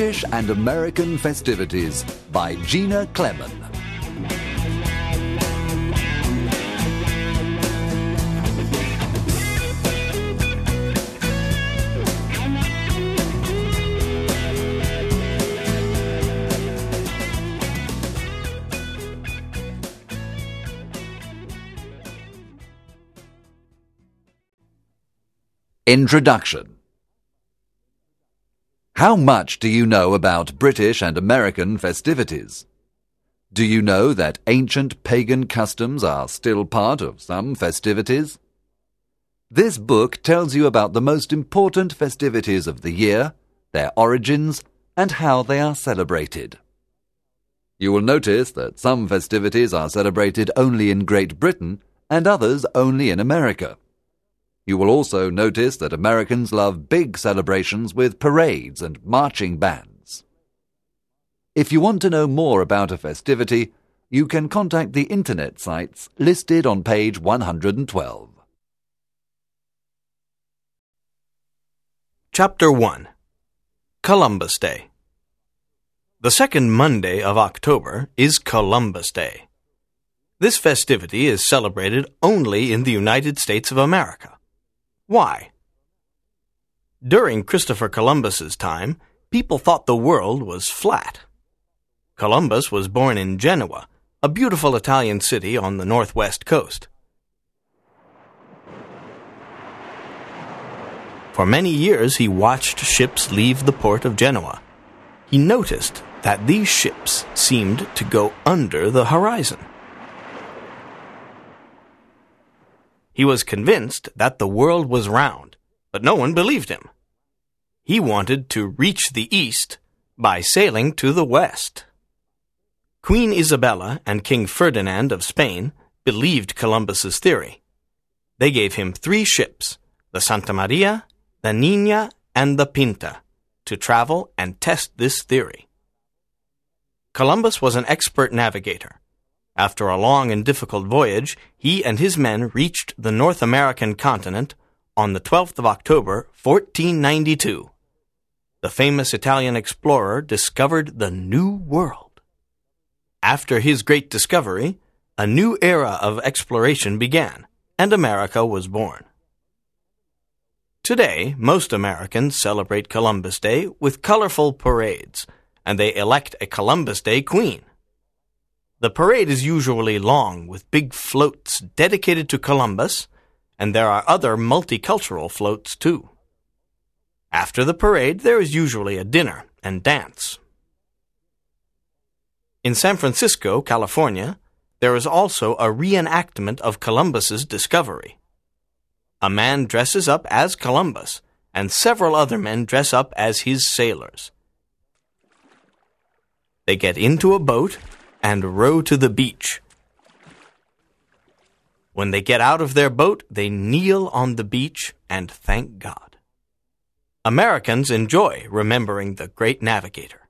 British and American Festivities by Gina Clemen. Introduction How much do you know about British and American festivities? Do you know that ancient pagan customs are still part of some festivities? This book tells you about the most important festivities of the year, their origins, and how they are celebrated. You will notice that some festivities are celebrated only in Great Britain and others only in America. You will also notice that Americans love big celebrations with parades and marching bands. If you want to know more about a festivity, you can contact the internet sites listed on page 112. Chapter 1 Columbus Day The second Monday of October is Columbus Day. This festivity is celebrated only in the United States of America. Why? During Christopher Columbus's time, people thought the world was flat. Columbus was born in Genoa, a beautiful Italian city on the northwest coast. For many years he watched ships leave the port of Genoa. He noticed that these ships seemed to go under the horizon. He was convinced that the world was round, but no one believed him. He wanted to reach the east by sailing to the west. Queen Isabella and King Ferdinand of Spain believed Columbus's theory. They gave him three ships, the Santa Maria, the Nina, and the Pinta, to travel and test this theory. Columbus was an expert navigator. After a long and difficult voyage, he and his men reached the North American continent on the 12th of October, 1492. The famous Italian explorer discovered the New World. After his great discovery, a new era of exploration began, and America was born. Today, most Americans celebrate Columbus Day with colorful parades, and they elect a Columbus Day queen. The parade is usually long, with big floats dedicated to Columbus, and there are other multicultural floats too. After the parade, there is usually a dinner and dance. In San Francisco, California, there is also a reenactment of Columbus's discovery. A man dresses up as Columbus, and several other men dress up as his sailors. They get into a boat and row to the beach. When they get out of their boat, they kneel on the beach and thank God. Americans enjoy remembering the great navigator.